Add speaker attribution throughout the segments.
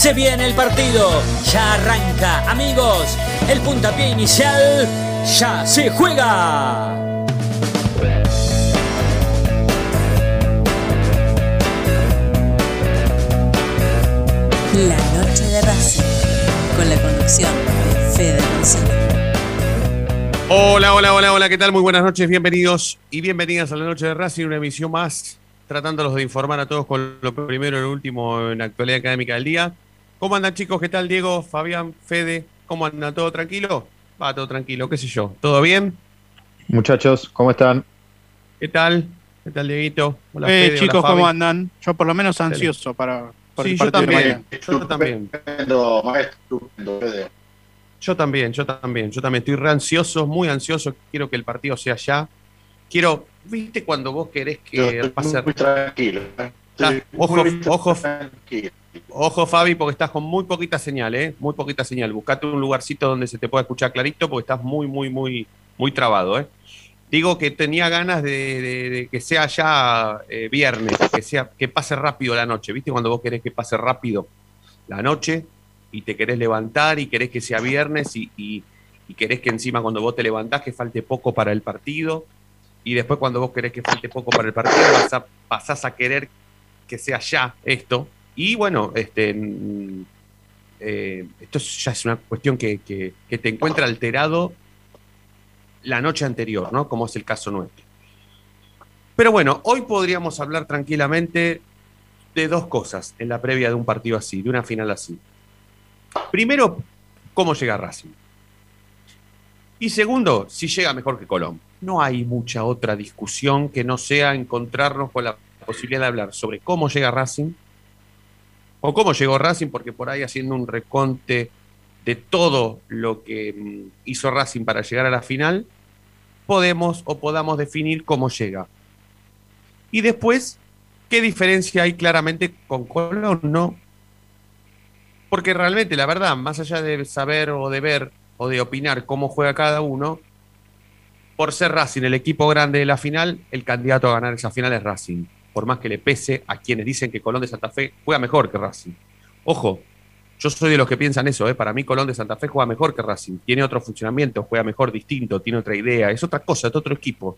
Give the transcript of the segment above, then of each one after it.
Speaker 1: Se viene el partido, ya arranca, amigos, el puntapié inicial ya se juega.
Speaker 2: La noche de Racing, con la conducción de Fede González.
Speaker 3: Hola, hola, hola, hola, ¿qué tal? Muy buenas noches, bienvenidos y bienvenidas a la noche de Racing, una emisión más, tratándolos de informar a todos con lo primero y lo último en la actualidad académica del día. ¿Cómo andan chicos? ¿Qué tal Diego, Fabián, Fede? ¿Cómo andan? ¿Todo tranquilo? Va, todo tranquilo, qué sé yo. ¿Todo bien?
Speaker 4: Muchachos, ¿cómo están?
Speaker 3: ¿Qué tal? ¿Qué tal, Dieguito?
Speaker 5: Hola, eh, Fede, chicos, ¿cómo andan? Yo por lo menos ansioso para,
Speaker 3: sí, yo también, yo también. Yo también, yo también, yo también estoy re ansioso, muy ansioso, quiero que el partido sea ya. Quiero, viste cuando vos querés que pase
Speaker 6: muy tranquilo. ¿eh?
Speaker 3: Ah, ojo, ojo, ojo, Fabi, porque estás con muy poquita señal, ¿eh? Muy poquita señal. Buscate un lugarcito donde se te pueda escuchar clarito, porque estás muy, muy, muy, muy trabado, ¿eh? Digo que tenía ganas de, que sea ya eh, viernes, que sea que pase rápido la noche. ¿Viste cuando vos querés que pase rápido la noche y te querés levantar y querés que sea viernes y, y, querés que encima cuando vos te levantás que falte poco para el partido y después cuando vos querés que falte poco para el partido vas a, pasás a querer que sea ya esto y bueno, este, mm, eh, esto ya es una cuestión que, que te encuentra alterado la noche anterior, ¿no? Como es el caso nuestro. Pero bueno, hoy podríamos hablar tranquilamente de dos cosas en la previa de un partido así, de una final así. Primero, cómo llega Racing. Y segundo, si llega mejor que Colón. No hay mucha otra discusión que no sea encontrarnos con la posibilidad de hablar sobre cómo llega Racing o cómo llegó Racing, porque por ahí haciendo un reconte de todo lo que mm, hizo Racing para llegar a la final, podemos o podamos definir cómo llega. Y después, ¿qué diferencia hay claramente con Colón? No. Porque realmente, la verdad, más allá de saber o de ver o de opinar cómo juega cada uno, por ser Racing el equipo grande de la final, el candidato a ganar esa final es Racing. Por más que le pese a quienes dicen que Colón de Santa Fe juega mejor que Racing. Ojo, yo soy de los que piensan eso, ¿eh? para mí Colón de Santa Fe juega mejor que Racing, tiene otro funcionamiento, juega mejor, distinto, tiene otra idea, es otra cosa, es otro equipo.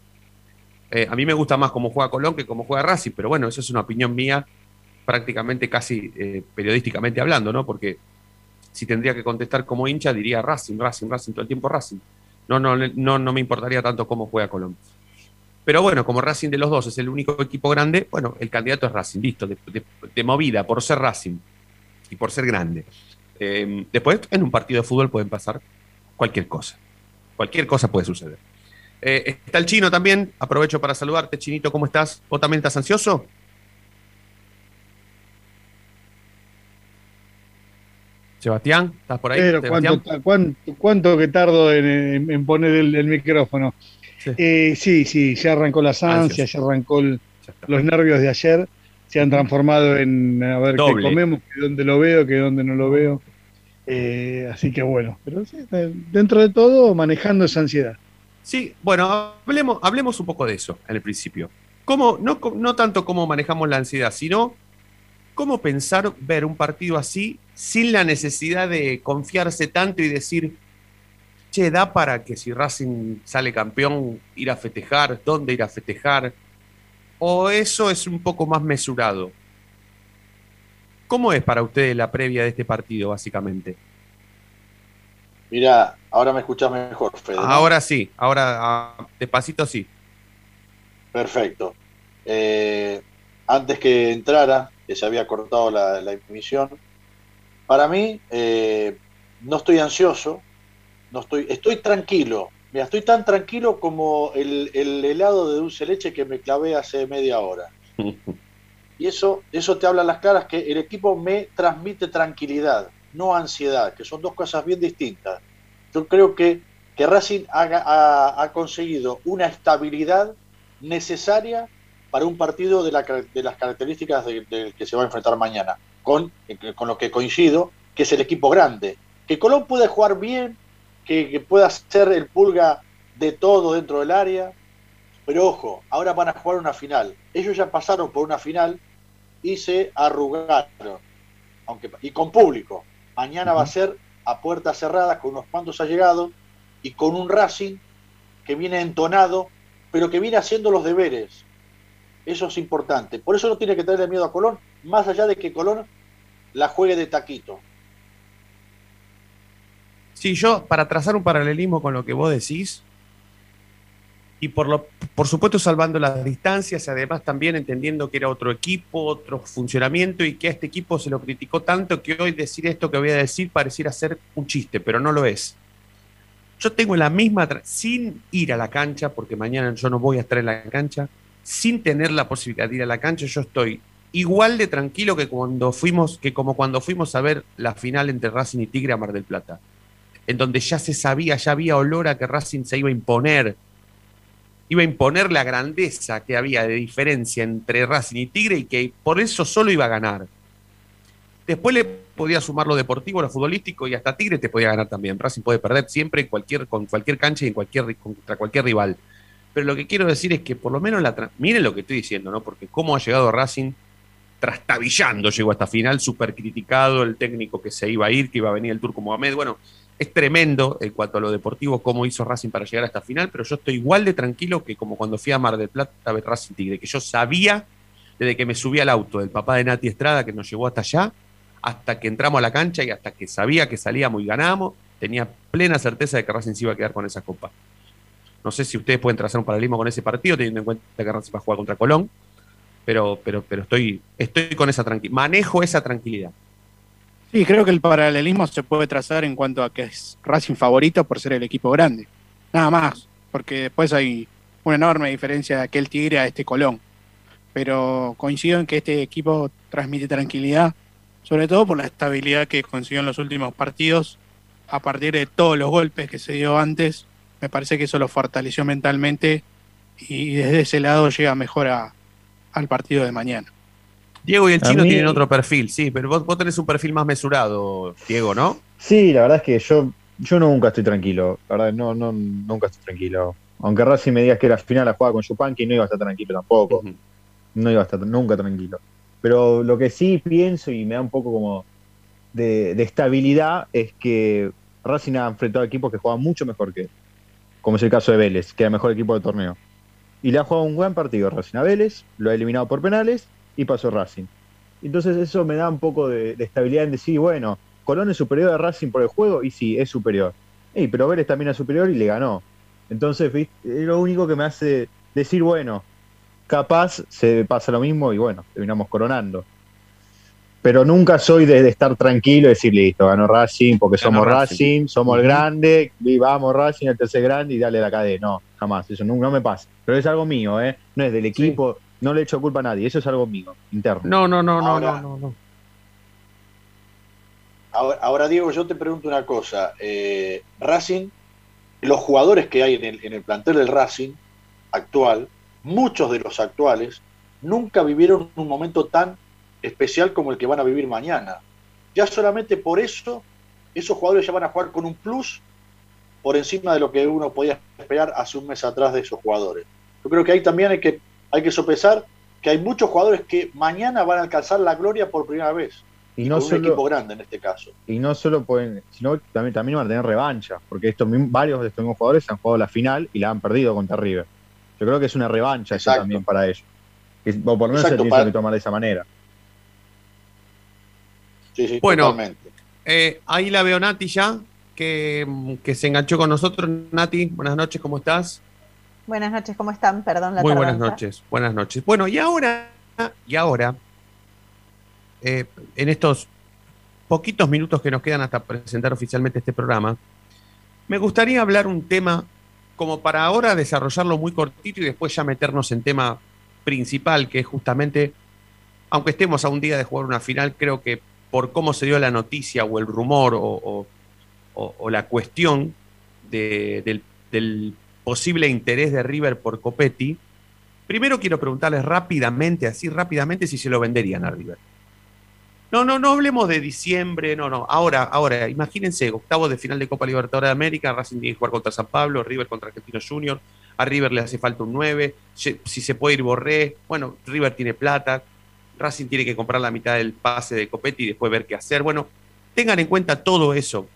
Speaker 3: Eh, a mí me gusta más cómo juega Colón que cómo juega Racing, pero bueno, eso es una opinión mía prácticamente casi eh, periodísticamente hablando, ¿no? Porque si tendría que contestar como hincha diría Racing, Racing, Racing, todo el tiempo Racing. No, no, no, no me importaría tanto cómo juega Colón. Pero bueno, como Racing de los dos es el único equipo grande, bueno, el candidato es Racing, listo, de movida, por ser Racing y por ser grande. Eh, después, en un partido de fútbol pueden pasar cualquier cosa. Cualquier cosa puede suceder. Eh, está el chino también. Aprovecho para saludarte, Chinito. ¿Cómo estás? ¿Vos también estás ansioso? Sebastián, ¿estás por ahí?
Speaker 5: Pero ¿cuánto, que tardo en, poner el, micrófono? Sí. Eh, sí. sí, ya arrancó las ansias, ya arrancó los nervios de ayer se han transformado en a ver qué comemos, que dónde lo veo, que dónde no lo veo. Eh, así que bueno, pero dentro de todo manejando esa ansiedad.
Speaker 3: Sí, bueno, hablemos, hablemos un poco de eso en el principio. ¿Cómo, no, no tanto cómo manejamos la ansiedad, sino cómo pensar ver un partido así sin la necesidad de confiarse tanto y decir, che, da para que si Racing sale campeón ir a festejar, dónde ir a festejar, ¿O eso es un poco más mesurado? ¿Cómo es para ustedes la previa de este partido, básicamente?
Speaker 6: Mira, ahora me escuchas mejor, Fede.
Speaker 3: Ahora sí, ahora ah, despacito sí.
Speaker 6: Perfecto. Eh, antes que entrara, que se había cortado la, emisión, para mí eh, no estoy ansioso, no estoy, estoy tranquilo, Mira, estoy tan tranquilo como el, helado de dulce leche que me clavé hace media hora. Y eso, eso te habla a las claras que el equipo me transmite tranquilidad, no ansiedad, que son dos cosas bien distintas. Yo creo que que Racing ha, conseguido una estabilidad necesaria para un partido de, las características del que se va a enfrentar mañana, con, con lo que coincido, que es el equipo grande. Que Colón puede jugar bien, que, que pueda ser el pulga de todo dentro del área, pero ojo, ahora van a jugar una final. Ellos ya pasaron por una final y se arrugaron, aunque, y con público. Mañana va a ser a puertas cerradas, con unos cuantos allegados y con un Racing que viene entonado, pero que viene haciendo los deberes. Eso es importante. Por eso no tiene que tenerle miedo a Colón, más allá de que Colón la juegue de taquito.
Speaker 3: Sí, yo, para trazar un paralelismo con lo que vos decís, y por, lo, por supuesto salvando las distancias, y además también entendiendo que era otro equipo, otro funcionamiento y que a este equipo se lo criticó tanto que hoy decir esto que voy a decir pareciera ser un chiste, pero no lo es. Yo tengo la misma, sin ir a la cancha, porque mañana yo no voy a estar en la cancha, sin tener la posibilidad de ir a la cancha, yo estoy igual de tranquilo que cuando fuimos, que como cuando fuimos a ver la final entre Racing y Tigre a Mar del Plata, en donde ya se sabía, ya había olor a que Racing se iba a imponer, iba a imponer la grandeza que había de diferencia entre Racing y Tigre y que por eso solo iba a ganar. Después le podía sumar lo deportivo, lo futbolístico y hasta Tigre te podía ganar también. Racing puede perder siempre en cualquier, con cualquier cancha y en cualquier, contra cualquier rival. Pero lo que quiero decir es que por lo menos la miren lo que estoy diciendo, ¿no? Porque cómo ha llegado Racing trastabillando, llegó hasta final, súper criticado, el técnico que se iba a ir, que iba a venir el Turco Mohamed. Bueno, es tremendo en cuanto a lo deportivo cómo hizo Racing para llegar a esta final, pero yo estoy igual de tranquilo que como cuando fui a Mar del Plata a ver Racing Tigre, que yo sabía desde que me subí al auto del papá de Nati Estrada que nos llevó hasta allá, hasta que entramos a la cancha y hasta que sabía que salíamos y ganamos, tenía plena certeza de que Racing se iba a quedar con esa copa. No sé si ustedes pueden trazar un paralelismo con ese partido, teniendo en cuenta que Racing va a jugar contra Colón, pero, pero, pero estoy, estoy con esa tranquilidad, manejo esa tranquilidad.
Speaker 7: Sí, creo que el paralelismo se puede trazar en cuanto a que es Racing favorito por ser el equipo grande. Nada más, porque después hay una enorme diferencia de aquel Tigre a este Colón. Pero coincido en que este equipo transmite tranquilidad, sobre todo por la estabilidad que consiguió en los últimos partidos, a partir de todos los golpes que se dio antes. Me parece que eso lo fortaleció mentalmente y desde ese lado llega mejor al partido de mañana.
Speaker 3: Diego y el chino tienen otro perfil, sí, pero vos, vos, tenés un perfil más mesurado, Diego, ¿no?
Speaker 4: Sí, la verdad es que yo, yo nunca estoy tranquilo. La verdad, no, no, nunca estoy tranquilo. Aunque Racing me digas que la final la jugaba con Yupanqui, no iba a estar tranquilo tampoco. No iba a estar nunca tranquilo. Pero lo que sí pienso y me da un poco como de, estabilidad es que Racing ha enfrentado equipos que juegan mucho mejor que él. Como es el caso de Vélez, que era el mejor equipo del torneo. Y le ha jugado un buen partido Racing a Vélez, lo ha eliminado por penales y pasó Racing. Entonces eso me da un poco de, estabilidad en decir, bueno, Colón es superior a Racing por el juego y sí, es superior. Ey, pero Vélez también es superior y le ganó. Entonces, es lo único que me hace decir, bueno, capaz se pasa lo mismo y bueno, terminamos coronando. Pero nunca soy de, estar tranquilo y decir, listo, ganó Racing porque somos Racing, somos el grande, y vamos Racing, el tercer grande y dale la cadena. No, jamás, eso no, me pasa. Pero es algo mío, ¿eh? No es del equipo, no le echo culpa a nadie, eso es algo mío, interno.
Speaker 3: No, no, no, no, no, no,
Speaker 6: Ahora, Diego, yo te pregunto una cosa. Eh, Racing, los jugadores que hay en el, en el plantel del Racing actual, muchos de los actuales, nunca vivieron un momento tan especial como el que van a vivir mañana. Ya solamente por eso, esos jugadores ya van a jugar con un plus por encima de lo que uno podía esperar hace un mes atrás de esos jugadores. Yo creo que ahí también hay que hay que sopesar que hay muchos jugadores que mañana van a alcanzar la gloria por primera vez. Y, no solo, un equipo grande en este caso.
Speaker 4: Y no solo pueden, sino también, también van a tener revancha, porque estos varios de estos mismos jugadores han jugado la final y la han perdido contra River. Yo creo que es una revancha eso también para ellos. o por lo menos se tiene que tomar de esa manera.
Speaker 3: Sí, sí, bueno, totalmente. Eh, ahí la veo Nati ya, que, que se enganchó con nosotros. Nati, buenas noches, ¿cómo estás?
Speaker 8: Buenas noches, ¿cómo están? Perdón la
Speaker 3: Muy buenas noches, buenas noches. Bueno, y ahora, y ahora, eh, en estos poquitos minutos que nos quedan hasta presentar oficialmente este programa, me gustaría hablar un tema como para ahora desarrollarlo muy cortito y después ya meternos en tema principal, que es justamente, aunque estemos a un día de jugar una final, creo que por cómo se dio la noticia o el rumor o, la cuestión, del, del, posible interés de River por Copetti, primero quiero preguntarles rápidamente, así rápidamente, si se lo venderían a River. No, no, no hablemos de diciembre, no, no. Ahora, ahora, imagínense, octavos de final de Copa Libertadores de América, Racing tiene que jugar contra San Pablo, River contra Argentino Junior, a River le hace falta un 9, si se puede ir Borré, bueno, River tiene plata, Racing tiene que comprar la mitad del pase de Copetti y después ver qué hacer. Bueno, tengan en cuenta todo eso,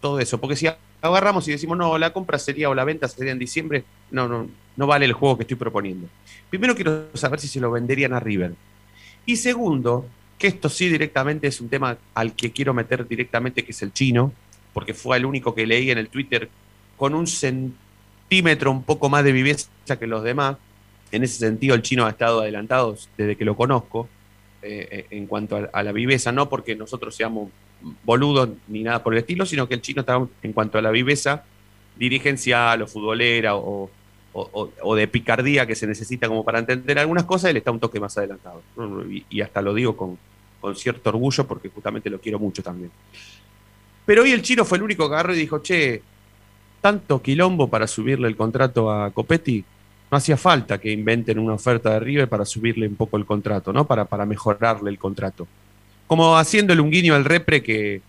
Speaker 3: todo eso, porque si agarramos y decimos, no, la compra sería o la venta sería en diciembre, no, no, no vale el juego que estoy proponiendo. Primero quiero saber si se lo venderían a River. Y segundo, que esto sí directamente es un tema al que quiero meter directamente, que es el chino, porque fue el único que leí en el Twitter con un centímetro un poco más de viveza que los demás. En ese sentido, el chino ha estado adelantado desde que lo conozco eh, eh, en cuanto a, la viveza, no porque nosotros seamos boludos ni nada por el estilo, sino que el chino está en cuanto a la viveza dirigencial o futbolera o, o, de picardía que se necesita como para entender algunas cosas, él está un toque más adelantado. Y, hasta lo digo con, cierto orgullo porque justamente lo quiero mucho también. Pero hoy el chino fue el único que agarró y dijo, che, tanto quilombo para subirle el contrato a Copetti, no hacía falta que inventen una oferta de River para subirle un poco el contrato, ¿no? Para, para mejorarle el contrato. Como haciéndole un guiño al repre que,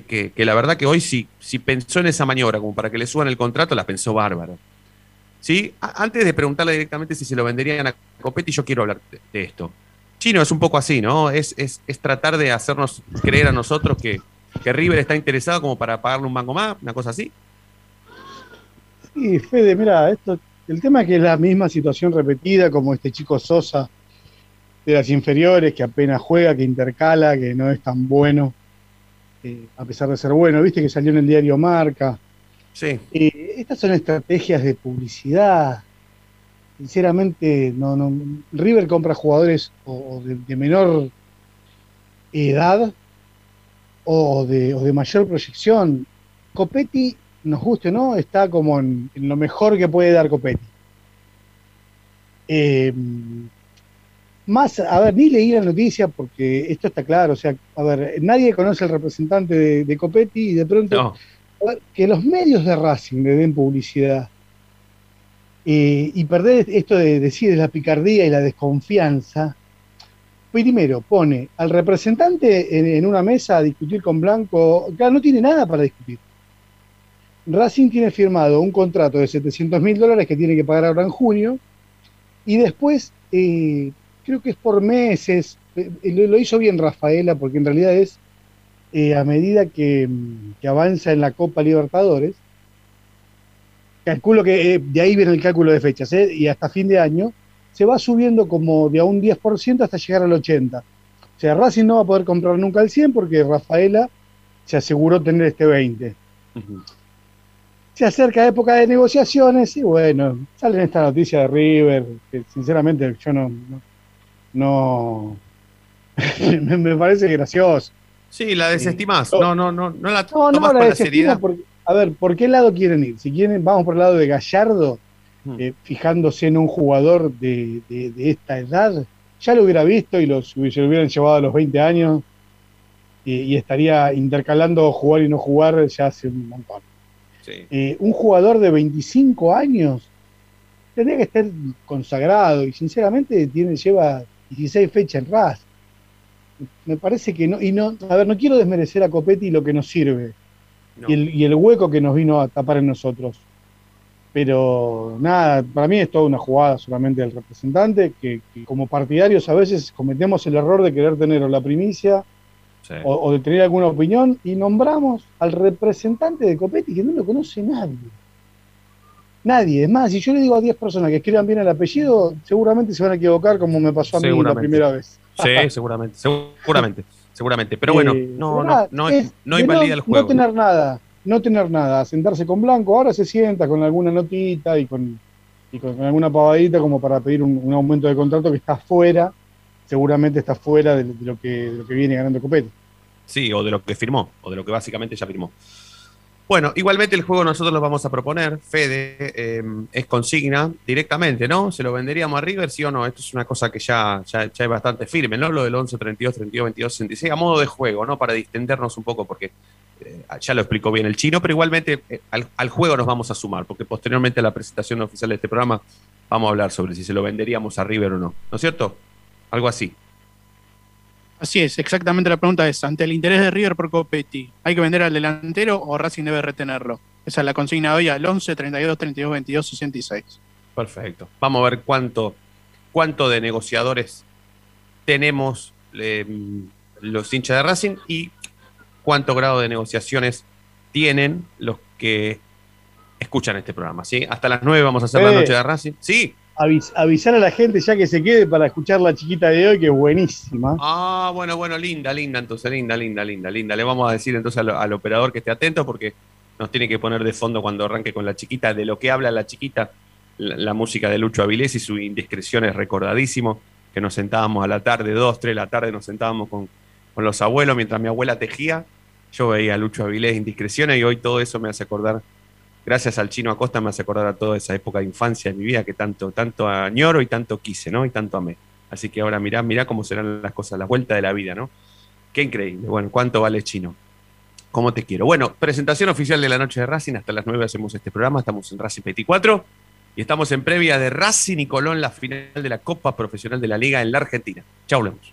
Speaker 3: que, la verdad que hoy si, si pensó en esa maniobra como para que le suban el contrato, la pensó bárbaro. ¿sí? Antes de preguntarle directamente si se lo venderían a Copetti, yo quiero hablar de, esto. Chino es un poco así, ¿no? Es, es, tratar de hacernos creer a nosotros que, que, River está interesado como para pagarle un banco más, una cosa así.
Speaker 5: Sí, Fede, mira, esto, el tema es que es la misma situación repetida, como este chico Sosa de las inferiores, que apenas juega, que intercala, que no es tan bueno, eh, a pesar de ser bueno. Viste que salió en el diario Marca,
Speaker 3: Sí.
Speaker 5: Eh, estas son estrategias de publicidad. Sinceramente, no, no, River compra jugadores o, de, menor edad o de, o de, mayor proyección. Copetti, nos guste o no, está como en, lo mejor que puede dar Copetti. Eh, más, a ver, ni leí la noticia porque esto está claro, o sea, a ver, nadie conoce al representante de, Copetti y de pronto que los medios de Racing le den publicidad eh, y perder esto de decir la picardía y la desconfianza, primero pone al representante en, una mesa a discutir con Blanco, claro, no tiene nada para discutir. Racing tiene firmado un contrato de 700 mil dólares que tiene que pagar ahora en junio y después, eh, creo que es por meses, eh, lo hizo bien Rafaela porque en realidad es eh, a medida que, avanza en la Copa Libertadores, calculo que de ahí viene el cálculo de fechas, y hasta fin de año, se va subiendo como de a un 10% hasta llegar al 80%. O sea, Racing no va a poder comprar nunca el 100 porque Rafaela se aseguró tener este 20. Se acerca época de negociaciones y bueno, sale esta noticia de River, que sinceramente yo no, no, me parece gracioso.
Speaker 3: Sí, la desestimás. No, no, no, no la tomas con la seriedad.
Speaker 5: a ver, ¿por qué lado quieren ir? Si quieren, vamos por el lado de Gallardo, hmm. eh, fijándose en un jugador de, esta edad, ya lo hubiera visto y los, se lo hubieran llevado a los 20 años y estaría intercalando jugar y no jugar ya hace un montón. Eh, un jugador de 25 años tendría que estar consagrado y sinceramente tiene, lleva 16 fechas en RAS. Me parece que no, y no, a ver, no quiero desmerecer a Copetti lo que nos sirve y, el, hueco que nos vino a tapar en nosotros. Pero nada, para mí es toda una jugada solamente del representante, que, como partidarios a veces cometemos el error de querer tener o la primicia o, de tener alguna opinión y nombramos al representante de Copetti que no lo conoce nadie. Nadie. Es más, si yo le digo a 10 personas que escriban bien el apellido, seguramente se van a equivocar como me pasó a mí la primera vez.
Speaker 3: Sí, seguramente, seguramente, seguramente. Pero bueno, eh, no, no, no, no invalida el juego.
Speaker 5: No tener nada, no tener nada, sentarse con Blanco, ahora se sienta con alguna notita y con, y con alguna pavadita como para pedir un, aumento de contrato que está fuera, seguramente está fuera de, lo, que, lo que viene ganando Copete.
Speaker 3: Sí, o de lo que firmó, o de lo que básicamente ya firmó. Bueno, igualmente el juego nosotros lo vamos a proponer. Fede em, es consigna directamente, ¿no? ¿Se lo venderíamos a River, sí o no? Esto es una cosa que ya, ya, es bastante firme, ¿no? Lo del 11, 32, 32, 22, 66, a modo de juego, ¿no? Para distendernos un poco, porque eh, ya lo explicó bien el chino, pero igualmente eh, al, juego nos vamos a sumar, porque posteriormente a la presentación oficial de este programa vamos a hablar sobre si se lo venderíamos a River o no. ¿No es cierto? Algo así.
Speaker 7: Así es, exactamente la pregunta es, ante el interés de River por Copetti, ¿hay que vender al delantero o Racing debe retenerlo? Esa es la consigna hoy al 11 32 32 22 66.
Speaker 3: Perfecto. Vamos a ver cuánto, cuánto de negociadores tenemos eh, los hinchas de Racing y cuánto grado de negociaciones tienen los que escuchan este programa. ¿sí? Hasta las 9 vamos a hacer la eh, noche de Racing. Sí.
Speaker 5: Avisar a la gente ya que se quede para escuchar la chiquita de hoy, que es buenísima.
Speaker 3: Ah, bueno, bueno, linda, linda, entonces, linda, linda, linda, linda. Le vamos a decir entonces al, operador que esté atento porque nos tiene que poner de fondo cuando arranque con la chiquita, de lo que habla la chiquita, la, música de Lucho Avilés y su indiscreción es recordadísimo, que nos sentábamos a la tarde, dos, tres de la tarde, nos sentábamos con, con los abuelos mientras mi abuela tejía. Yo veía a Lucho Avilés indiscreciones y hoy todo eso me hace acordar, gracias al chino Acosta, me hace acordar a toda esa época de infancia de mi vida que tanto, tanto añoro y tanto quise, ¿no? Y tanto amé. Así que ahora mirá, mirá cómo serán las cosas, la vuelta de la vida, ¿no? Qué increíble. Bueno, ¿cuánto vale chino? ¿Cómo te quiero? Bueno, presentación oficial de la noche de Racing. Hasta las 9 hacemos este programa. Estamos en Racing 24 y estamos en previa de Racing y Colón, la final de la Copa Profesional de la Liga en la Argentina. Chau, Lemos.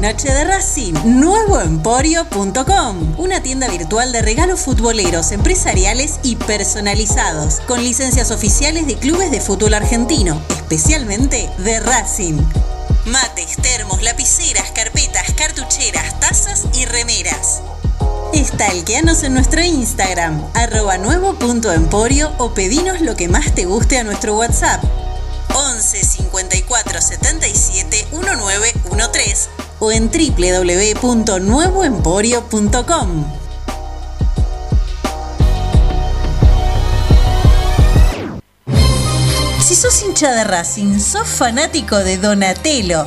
Speaker 2: Noche de Racing, nuevoemporio.com, una tienda virtual de regalos futboleros, empresariales y personalizados, con licencias oficiales de clubes de fútbol argentino, especialmente de Racing. Mates, termos, lapiceras, carpetas, cartucheras, tazas y remeras. Estalqueanos en nuestro Instagram, arroba nuevo.emporio o pedinos lo que más te guste a nuestro WhatsApp 11 54 77 1913 o en www.nuevoemporio.com. Si sos hincha de Racing, sos fanático de Donatello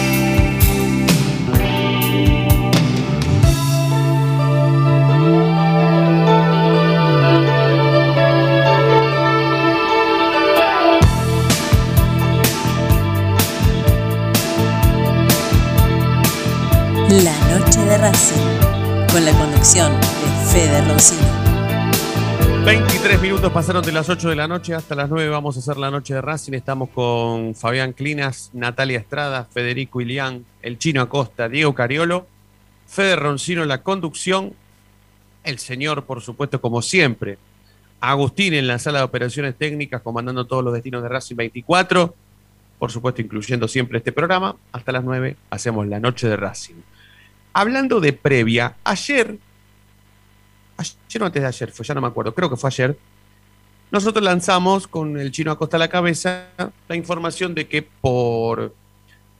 Speaker 2: Con la conducción de Fede Roncino.
Speaker 3: 23 minutos pasaron de las 8 de la noche hasta las 9. Vamos a hacer la noche de Racing. Estamos con Fabián Clinas, Natalia Estrada, Federico Ilián, el Chino Acosta, Diego Cariolo, Fede Roncino la conducción, el señor, por supuesto, como siempre, Agustín en la sala de operaciones técnicas, comandando todos los destinos de Racing 24, por supuesto, incluyendo siempre este programa. Hasta las 9 hacemos la noche de Racing. Hablando de previa, ayer ayer o antes de ayer, fue, ya no me acuerdo, creo que fue ayer, nosotros lanzamos con el chino Acosta a la cabeza la información de que por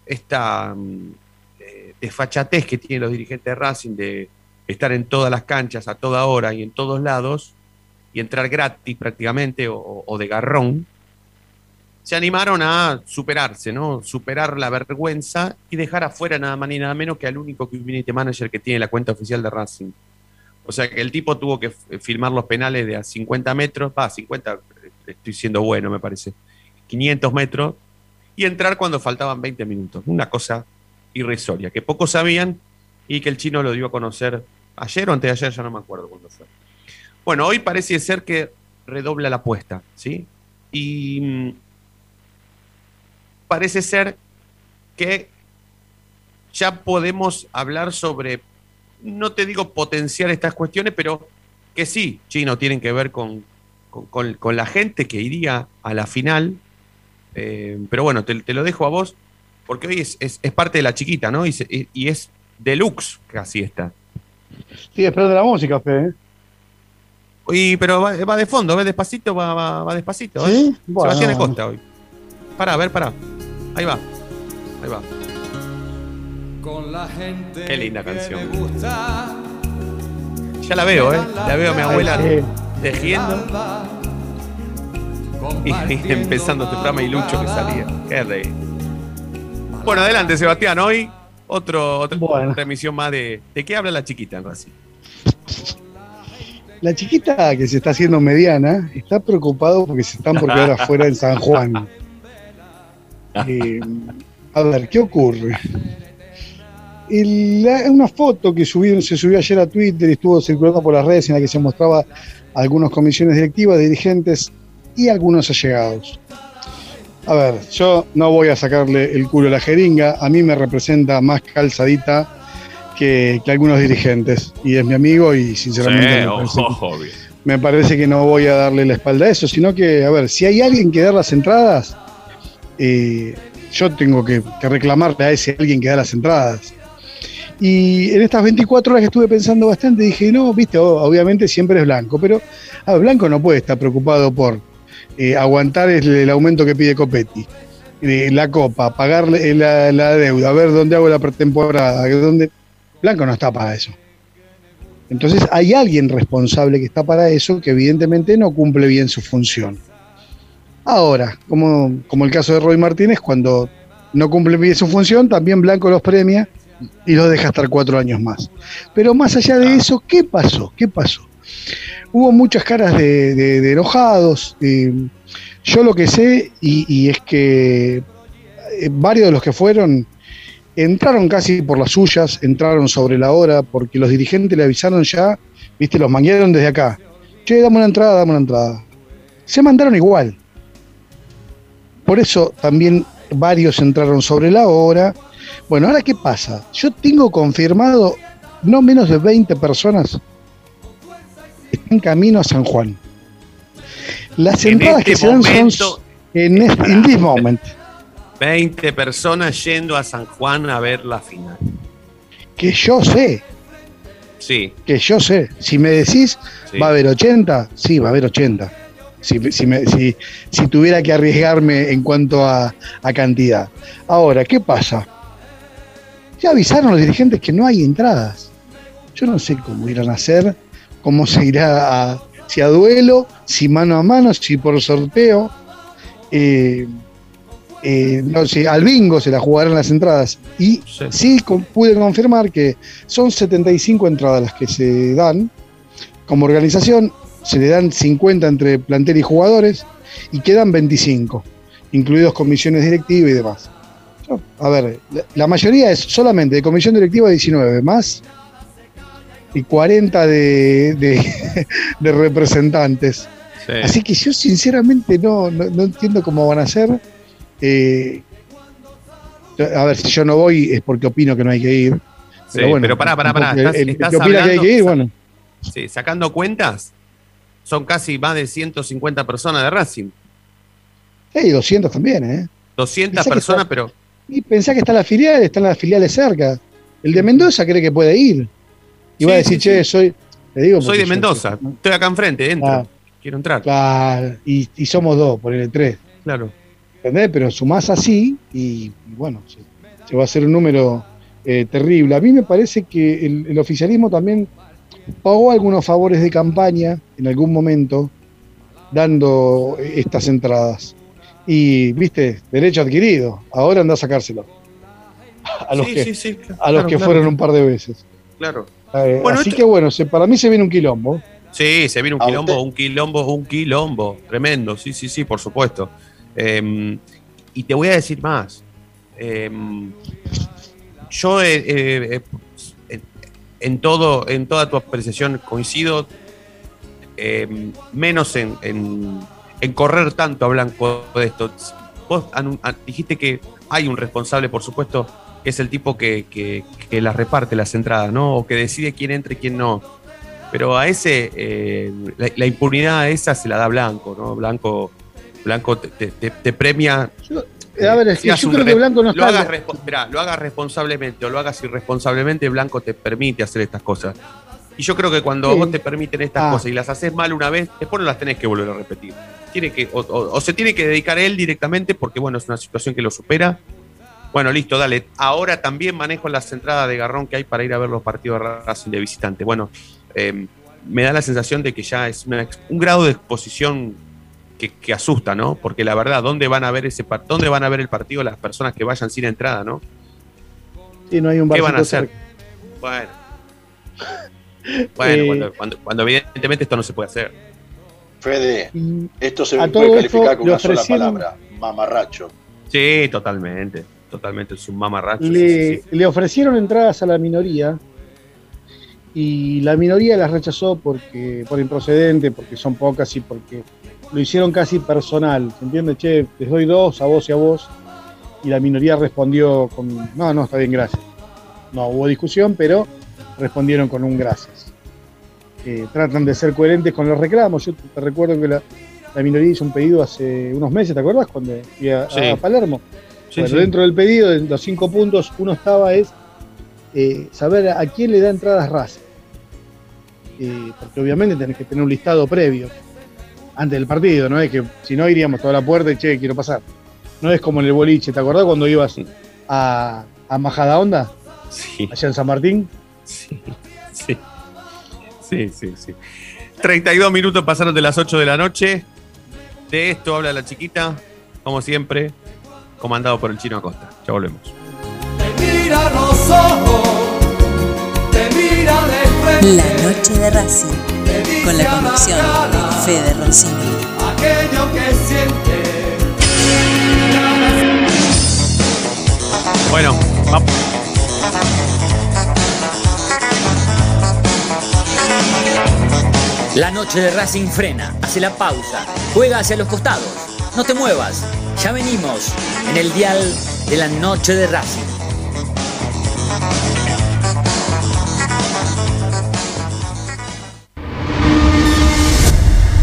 Speaker 3: esta mm, eh, desfachatez que tienen los dirigentes de Racing de estar en todas las canchas a toda hora y en todos lados y entrar gratis prácticamente o, o de garrón, se animaron a superarse, ¿no? Superar la vergüenza y dejar afuera nada más ni nada menos que al único community manager que tiene la cuenta oficial de Racing. O sea que el tipo tuvo que filmar los penales de a 50 metros, va, 50, estoy siendo bueno, me parece, 500 metros, y entrar cuando faltaban 20 minutos. Una cosa irrisoria, que pocos sabían y que el chino lo dio a conocer ayer o antes de ayer, ya no me acuerdo cuándo fue. Bueno, hoy parece ser que redobla la apuesta, ¿sí? Y mm, parece ser que ya podemos hablar sobre no te digo potenciar estas cuestiones, pero que sí, Chino, tienen que ver con, con, con la gente que iría a la final. Eh, pero bueno, te, te, lo dejo a vos, porque hoy es, es, es parte de la chiquita, ¿no? Y, se, y, es deluxe casi esta.
Speaker 5: Sí, esperando la música, Fede.
Speaker 3: Y, pero va, va, de fondo, va despacito, va, va, va despacito. ¿eh?
Speaker 5: ¿Sí?
Speaker 3: Bueno. Sebastián Costa hoy. Pará, a ver, pará. Ahí va. Ahí va.
Speaker 9: Con la gente
Speaker 3: Qué linda canción. Ya la veo, ¿eh? La veo a mi abuela tejiendo. Y, y empezando este programa y Lucho que salía. Qué rey. Bueno, adelante, Sebastián. Hoy otro, otra,
Speaker 5: Bueno.
Speaker 3: emisión más de. ¿De qué habla la chiquita en Racing?
Speaker 5: La chiquita que se está haciendo mediana está preocupado porque se están por quedar afuera en San Juan. Eh, a ver, ¿qué ocurre? El- la- una foto que subieron, se subió ayer a Twitter y estuvo circulando por las redes en la que se mostraba algunas comisiones directivas, dirigentes y algunos allegados. A ver, yo no voy a sacarle el culo a la jeringa, a mí me representa más calzadita que, que algunos dirigentes y es mi amigo y sinceramente me, parece, me parece que no voy a darle la espalda a eso, sino que, a ver, si hay alguien que da las entradas, eh, yo tengo que, reclamarle a ese alguien que da las entradas. Y en estas 24 horas estuve pensando bastante, dije, no, viste, obviamente siempre es Blanco, pero a ver, Blanco no puede estar preocupado por eh, aguantar el, aumento que pide Copetti, eh, la copa, pagarle la, la deuda, a ver dónde hago la pretemporada, dónde... Blanco no está para eso. Entonces hay alguien responsable que está para eso que evidentemente no cumple bien su función. Ahora, como, como el caso de Roy Martínez, cuando no cumple bien su función, también Blanco los premia y lo deja estar cuatro años más. Pero más allá de eso, ¿qué pasó? ¿Qué pasó? Hubo muchas caras de, de- de enojados. eh, yo lo que sé, y, y es que eh, varios de los que fueron entraron casi por las suyas, entraron sobre la hora, porque los dirigentes le avisaron ya, viste, los manguearon desde acá. Che, dame una entrada, dame una entrada. Se mandaron igual. Por eso también varios entraron sobre la hora. Bueno, ahora qué pasa? Yo tengo confirmado no menos de 20 personas que están en camino a San Juan. Las
Speaker 3: En
Speaker 5: entradas
Speaker 3: este
Speaker 5: que se dan son en este in this moment.
Speaker 3: 20 personas yendo a San Juan a ver la final.
Speaker 5: Que yo sé,
Speaker 3: Sí,
Speaker 5: que yo sé. Si me decís,
Speaker 3: Sí.
Speaker 5: ¿va a haber 80? Sí, va a haber 80. Si, si, me- si- si tuviera que arriesgarme en cuanto a, a cantidad. Ahora, ¿qué pasa? Ya avisaron los dirigentes que no hay entradas. Yo no sé cómo irán a hacer, cómo se irá a, si a duelo, si mano a mano, si por sorteo. Eh, eh, no sé, al bingo se la jugarán las entradas. Y sí, con- pude confirmar que son 75 entradas las que se dan. Como organización, se le dan 50 entre plantel y jugadores y quedan 25, incluidos comisiones directivas y demás. A ver, la, mayoría es solamente de comisión directiva 19, más y 40 de, de- de representantes.
Speaker 3: sí.
Speaker 5: Así que yo sinceramente no, no, no entiendo cómo van a ser. Eh, a ver, si yo no voy es porque opino que no hay que ir.
Speaker 3: Sí,
Speaker 5: Pero bueno,
Speaker 3: pero pará, pará, pará.
Speaker 5: el-
Speaker 3: Estás,
Speaker 5: el
Speaker 3: estás
Speaker 5: que opina que hay que ir, bueno.
Speaker 3: Sí, sacando cuentas, son casi más de 150 personas de Racing.
Speaker 5: Hey, 200 también, ¿eh?
Speaker 3: 200
Speaker 5: Pensá que
Speaker 3: personas,
Speaker 5: está-
Speaker 3: pero
Speaker 5: Y pensá que está la filial, están las filiales cerca. El de Mendoza cree que puede ir. Y va a
Speaker 3: Sí,
Speaker 5: decir,
Speaker 3: sí,
Speaker 5: che,
Speaker 3: sí.
Speaker 5: soy. Le digo
Speaker 3: soy de Mendoza. Estoy acá enfrente, entro.
Speaker 5: Ah.
Speaker 3: Quiero entrar.
Speaker 5: Claro, y, y somos dos, por el tres.
Speaker 3: Claro.
Speaker 5: ¿Entendés? Pero sumás así y, y bueno, se, se va a hacer un número eh, terrible. A mí me parece que el, el oficialismo también pagó algunos favores de campaña en algún momento dando estas entradas. Y, viste, derecho adquirido. Ahora anda a sacárselo. A los
Speaker 3: Sí,
Speaker 5: que,
Speaker 3: sí, sí,
Speaker 5: a los que
Speaker 3: claro.
Speaker 5: fueron un par de veces.
Speaker 3: Claro.
Speaker 5: Eh,
Speaker 3: Bueno,
Speaker 5: así
Speaker 3: esto-
Speaker 5: que bueno, se- para mí se viene un quilombo.
Speaker 3: Sí, se viene un
Speaker 6: ¿A
Speaker 3: quilombo,
Speaker 6: usted?
Speaker 3: un quilombo, un quilombo. Tremendo, sí, sí, sí, por supuesto. Eh, y te voy a decir más. Eh, yo en, todo, en toda tu apreciación coincido, eh, menos en, en- correr tanto a Blanco de esto. Vos a- dijiste que hay un responsable, por supuesto, que es el tipo que, que, las reparte las entradas, ¿no? O que decide quién entra y quién no. Pero a ese, eh, la, impunidad esa se la da Blanco, ¿no? Blanco, Blanco te, premia.
Speaker 5: A ver, es que yo creo que Blanco no
Speaker 3: lo
Speaker 5: está.
Speaker 3: hagas, lo hagas responsablemente o lo hagas irresponsablemente, Blanco te permite hacer estas cosas. Y yo creo que cuando
Speaker 5: Sí.
Speaker 3: vos te permiten estas
Speaker 5: Ah.
Speaker 3: cosas y las haces mal una vez, después no las tenés que volver a repetir. Tiene que, o, o- o se tiene que dedicar él directamente porque, bueno, es una situación que lo supera. Bueno, listo, dale. Ahora también manejo las entradas de garrón que hay para ir a ver los partidos de Racing de visitante. Bueno, eh, me da la sensación de que ya es una un grado de exposición que, que asusta, ¿no? Porque la verdad, ¿dónde van a ver ese dónde van a ver el partido las personas que vayan sin entrada, ¿no?
Speaker 5: Sí, no hay un
Speaker 3: ¿Qué van a hacer?
Speaker 5: cerca.
Speaker 3: Bueno. Bueno,
Speaker 5: Eh,
Speaker 3: cuando, cuando- cuando evidentemente esto no se puede hacer.
Speaker 6: Fede, esto se
Speaker 5: A
Speaker 6: puede calificar
Speaker 5: esto
Speaker 6: con una sola palabra, mamarracho.
Speaker 3: Sí, totalmente. Totalmente. Es un mamarracho.
Speaker 5: le,
Speaker 3: sí, sí.
Speaker 5: le ofrecieron entradas a la minoría y la minoría las rechazó porque por improcedente, porque son pocas y porque lo hicieron casi personal. ¿Se entiende? Che, les doy dos a vos y a vos. Y la minoría respondió con, no, no, está bien, gracias. No hubo discusión, pero respondieron con un gracias. Eh, tratan de ser coherentes con los reclamos. Yo te, recuerdo que la, la minoría hizo un pedido hace unos meses, ¿te acuerdas? Cuando fui a,
Speaker 3: Sí.
Speaker 5: a Palermo.
Speaker 3: Sí,
Speaker 5: bueno,
Speaker 3: sí.
Speaker 5: dentro del pedido, de los cinco puntos, uno estaba es eh, saber a quién le da entradas Racing. Eh, porque obviamente tenés que tener un listado previo antes del partido, no es que si no iríamos toda la puerta y che, quiero pasar. No es como en el boliche, ¿te acordás cuando ibas a, a Majada Onda?
Speaker 3: Sí.
Speaker 5: Allá en San Martín.
Speaker 3: Sí, sí. Sí, sí, sí. 32 minutos pasaron de las 8 de la noche. De esto habla la chiquita, como siempre, comandado por el chino Acosta. Ya volvemos.
Speaker 9: Mira mira los ojos, te mira de frente.
Speaker 2: La noche de Racing, con la conducción de Fede Roncino.
Speaker 9: Aquello que siente.
Speaker 3: Bueno, vamos.
Speaker 1: La noche de Racing frena, hace la pausa, juega hacia los costados. No te muevas, ya venimos en el dial de la noche de Racing.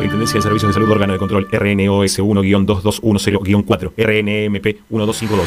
Speaker 10: Superintendencia de Servicios de Salud Órgano de Control RNOS 1-2210-4 RNMP 1252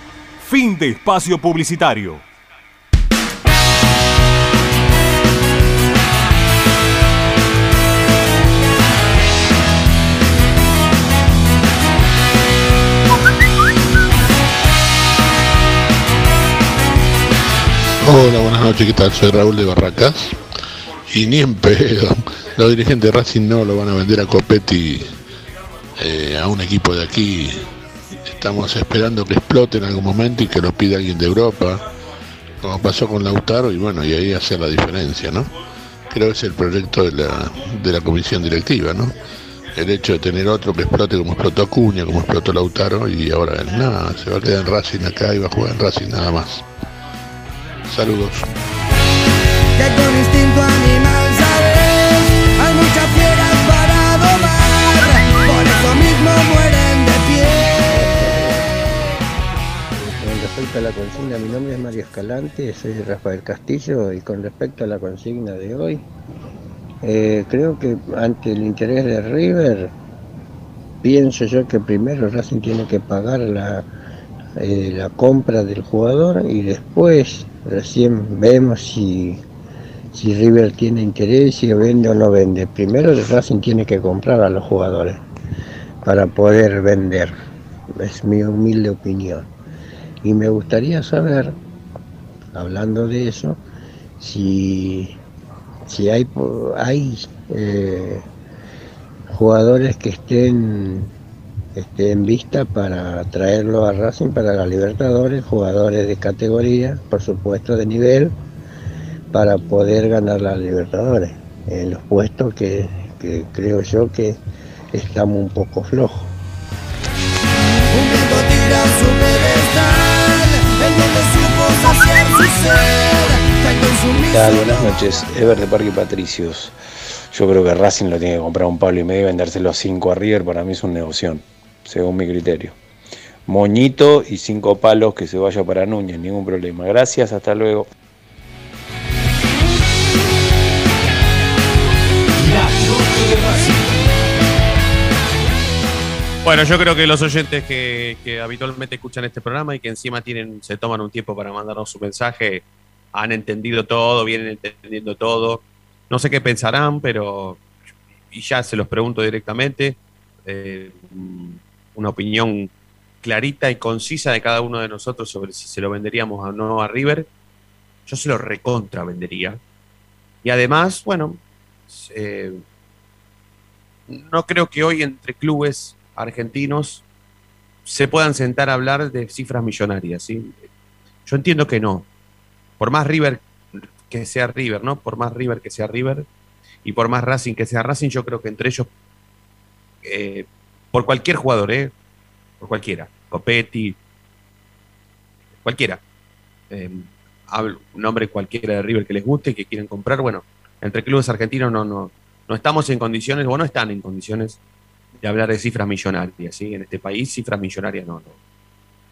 Speaker 10: Fin de espacio publicitario.
Speaker 11: Hola, buenas noches, ¿qué tal? Soy Raúl de Barracas. Y ni en pedo, los dirigentes de Racing no lo van a vender a Copetti eh, a un equipo de aquí. Estamos esperando que explote en algún momento y que lo pida alguien de Europa, como pasó con Lautaro, y bueno, y ahí hacer la diferencia, ¿no? Creo que es el proyecto de la, de la comisión directiva, ¿no? El hecho de tener otro que explote como explotó Acuña, como explotó Lautaro, y ahora nada, se va a quedar en Racing acá y va a jugar en Racing nada más. Saludos.
Speaker 12: La consigna, mi nombre es Mario Escalante, soy Rafael Castillo y con respecto a la consigna de hoy, Eh, creo que ante el interés de River, pienso yo que primero Racing tiene que pagar la, eh, la compra del jugador y después recién vemos si, si River tiene interés, si vende o no vende. Primero Racing tiene que comprar a los jugadores para poder vender. Es mi humilde opinión. Y me gustaría saber, hablando de eso, si, si hay, hay eh, jugadores que estén, estén en vista para traerlo a Racing para la Libertadores, jugadores de categoría, por supuesto de nivel, para poder ganar la Libertadores, en los puestos que creo yo que estamos un poco flojos.
Speaker 13: Tal? Buenas noches, Ever de Parque Patricios. Yo creo que Racing lo tiene que comprar un Pablo y medio y vendérselo a 5 a River, para mí es un negocio, según mi criterio. Moñito y cinco palos que se vaya para Núñez, ningún problema. Gracias, hasta luego.
Speaker 3: Bueno, yo creo que los oyentes que, habitualmente escuchan este programa y que encima tienen, se toman un tiempo para mandarnos su mensaje, han entendido todo, vienen entendiendo todo. No sé qué pensarán, pero y ya se los pregunto directamente. eh, una opinión clarita y concisa de cada uno de nosotros sobre si se lo venderíamos o no a River. Yo se lo recontra vendería. Y además, bueno, eh, no creo que hoy entre clubes argentinos se puedan sentar a hablar de cifras millonarias. ¿sí? Yo entiendo que no. Por más River que sea River, ¿no? Por más River que sea River y por más Racing que sea Racing, yo creo que entre ellos, eh, por cualquier jugador, ¿eh? Por cualquiera. Copetti, cualquiera. Eh, hablo- un nombre cualquiera de River que les guste, que quieren comprar. Bueno, entre clubes argentinos no, no, no estamos en condiciones, o no están en condiciones de hablar de cifras millonarias, ¿sí? En este país cifras millonarias no, no,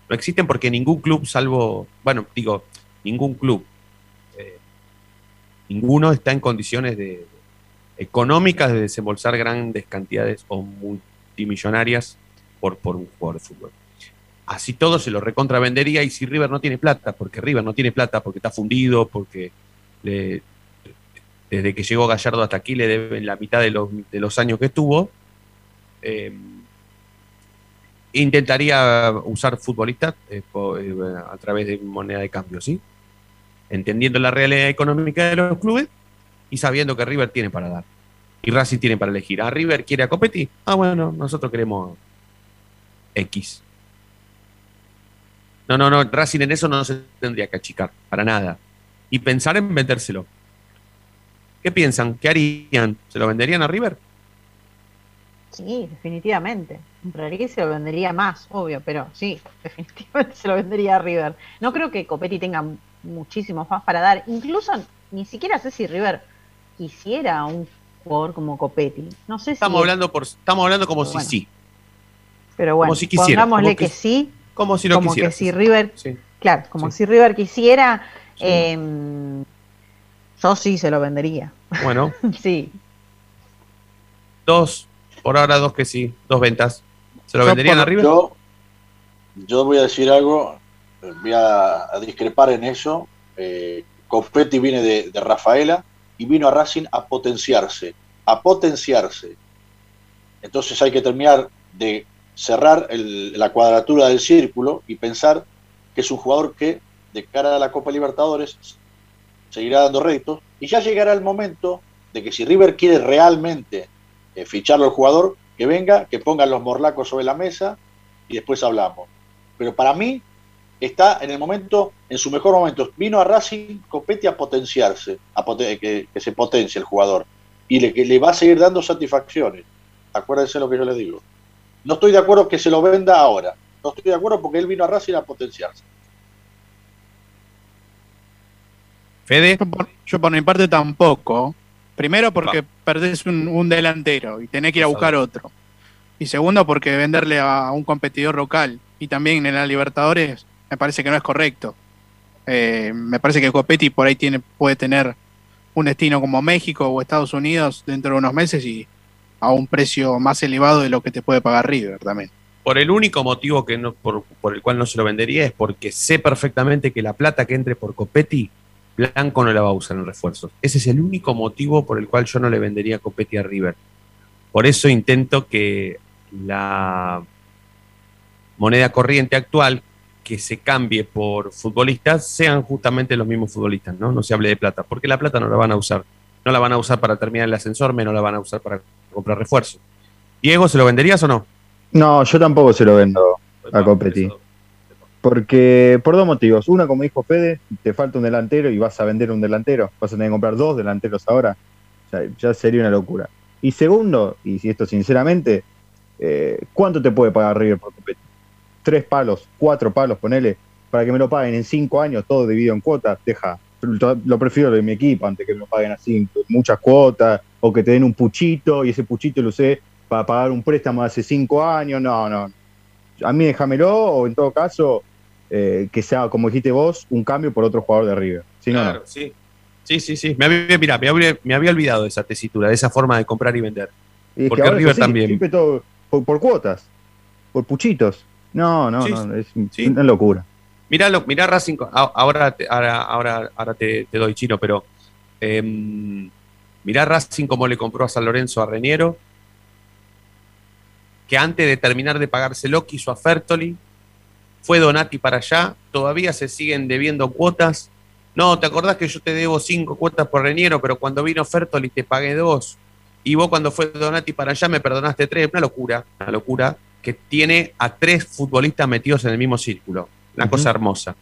Speaker 3: no existen porque ningún club, salvo, bueno, digo, ningún club, eh, ninguno está en condiciones de, económicas de desembolsar grandes cantidades o multimillonarias por, por un jugador de fútbol. Así todo se lo recontravendería y si River no tiene plata, porque River no tiene plata, porque está fundido, porque le- desde que llegó Gallardo hasta aquí le deben la mitad de los, de los años que estuvo, eh, intentaría usar futbolistas eh, eh, a través de moneda de cambio, ¿sí? Entendiendo la realidad económica de los clubes y sabiendo que River tiene para dar. Y Racing tiene para elegir. ¿A River quiere a Copetti? Ah, bueno, nosotros queremos X. No, no, no, Racing en eso no se tendría que achicar, para nada. Y pensar en vendérselo. ¿Qué piensan? ¿Qué harían? ¿Se lo venderían a River?
Speaker 8: Sí, definitivamente. Compraría y se lo vendería más, obvio, pero sí, definitivamente se lo vendería a River. No creo que Copetti tenga muchísimos más para dar. Incluso ni siquiera sé si River quisiera un jugador como Copetti. No sé si.
Speaker 3: Estamos hablando por estamos hablando como si
Speaker 8: Bueno.
Speaker 3: sí.
Speaker 8: Pero bueno,
Speaker 3: como si quisiera,
Speaker 8: pongámosle
Speaker 3: como
Speaker 8: que,
Speaker 3: que-
Speaker 8: sí.
Speaker 3: Como si lo
Speaker 8: como
Speaker 3: quisiera.
Speaker 8: que si River. Claro, como si River quisiera. em, yo sí se lo vendería.
Speaker 3: Bueno,
Speaker 8: sí.
Speaker 3: dos, por ahora dos que sí, dos ventas. ¿Se lo
Speaker 6: Yo
Speaker 3: venderían
Speaker 6: por-
Speaker 3: a River?
Speaker 6: Yo, yo voy a decir algo, voy a, a discrepar en eso. Eh, Copetti viene de, de Rafaela y vino a Racing a potenciarse, a potenciarse. Entonces hay que terminar de cerrar el- la cuadratura del círculo y pensar que es un jugador que de cara a la Copa Libertadores seguirá dando réditos y ya llegará el momento de que si River quiere realmente eh, ficharlo al jugador, que venga, que pongan los morlacos sobre la mesa y después hablamos. Pero para mí está en el momento, en su mejor momento. Vino a Racing Copetti a potenciarse, a que, se potencie el jugador y le, que le va a seguir dando satisfacciones. Acuérdense lo que yo les digo. No estoy de acuerdo que se lo venda ahora. No estoy de acuerdo porque él vino a Racing a potenciarse.
Speaker 3: Fede.
Speaker 7: Por, yo por mi parte tampoco. Primero porque perdés un, un delantero y tenés que ir a buscar otro. Y segundo porque venderle a un competidor local y también en la Libertadores me parece que no es correcto. Eh, me parece que Copetti por ahí tiene, puede tener un destino como México o Estados Unidos dentro de unos meses y a un precio más elevado de lo que te puede pagar River también.
Speaker 3: Por el único motivo que no, por, por el cual no se lo vendería es porque sé perfectamente que la plata que entre por Copetti, Blanco no la va a usar en refuerzos. Ese es el único motivo por el cual yo no le vendería a Copetti a River. Por eso intento que la moneda corriente actual que se cambie por futbolistas sean justamente los mismos futbolistas, ¿no? No se hable de plata, porque la plata no la van a usar. No la van a usar para terminar el ascensor, menos la van a usar para comprar refuerzos. Diego, ¿se lo venderías o no?
Speaker 14: No, yo tampoco se lo vendo a Copetti. Porque por dos motivos. Uno, como dijo Fede, te falta un delantero y vas a vender un delantero. Vas a tener que comprar dos delanteros ahora. Ya sería una locura. Y segundo, y si esto sinceramente, eh, ¿cuánto te puede pagar River por Copetti? Tres palos, cuatro palos, ponele, para que me lo paguen en cinco años, todo dividido en cuotas, deja. Lo prefiero de mi equipo antes que me lo paguen así, muchas cuotas, o que te den un puchito y ese puchito lo usé para pagar un préstamo de hace cinco años. No, no. A mí déjamelo, o en todo caso, eh, que sea, como dijiste vos, un cambio por otro jugador de River. Si no,
Speaker 3: Claro,
Speaker 14: no.
Speaker 3: sí. Sí, sí, sí. Me había, mirá, me había, me había olvidado de esa tesitura, de esa forma de comprar y vender.
Speaker 14: Y
Speaker 3: Porque
Speaker 14: ahora
Speaker 3: River también.
Speaker 14: siempre todo por, por cuotas, por puchitos. No, no,
Speaker 3: Sí,
Speaker 14: no, es una locura.
Speaker 3: Mirá, lo- mirá Racing, ahora te, ahora, ahora, ahora te, te doy chino, pero em, mirá Racing cómo le compró a San Lorenzo a Reñero, que antes de terminar de pagárselo quiso a Fertoli, fue Donati para allá, todavía se siguen debiendo cuotas. No, ¿te acordás que yo te debo cinco cuotas por Reñero, pero cuando vino Fertoli te pagué dos? Y vos cuando fue Donati para allá me perdonaste tres. Una locura, una locura que tiene a tres futbolistas metidos en el mismo círculo. Una cosa hermosa.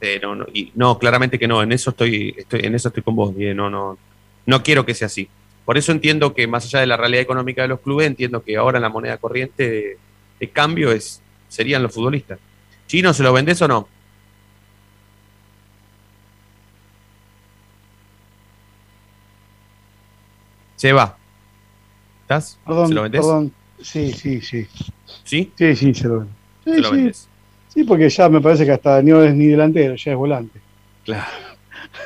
Speaker 3: Eh, no, no, y no, claramente que no, en eso estoy, estoy, en eso estoy con vos, no, no, no quiero que sea así. Por eso entiendo que más allá de la realidad económica de los clubes, entiendo que ahora la moneda corriente de, de cambio es, serían los futbolistas. Chino, ¿se lo vendés o no? Se va. ¿Estás?
Speaker 5: Perdón,
Speaker 3: ¿Se lo vendés?
Speaker 5: perdón. Sí, sí, sí.
Speaker 3: ¿Sí?
Speaker 5: Sí, sí, se lo vendo. Sí,
Speaker 3: Se lo
Speaker 5: sí.
Speaker 3: vendés.
Speaker 5: Sí, porque ya me parece que hasta no es ni delantero, ya es volante.
Speaker 3: Claro.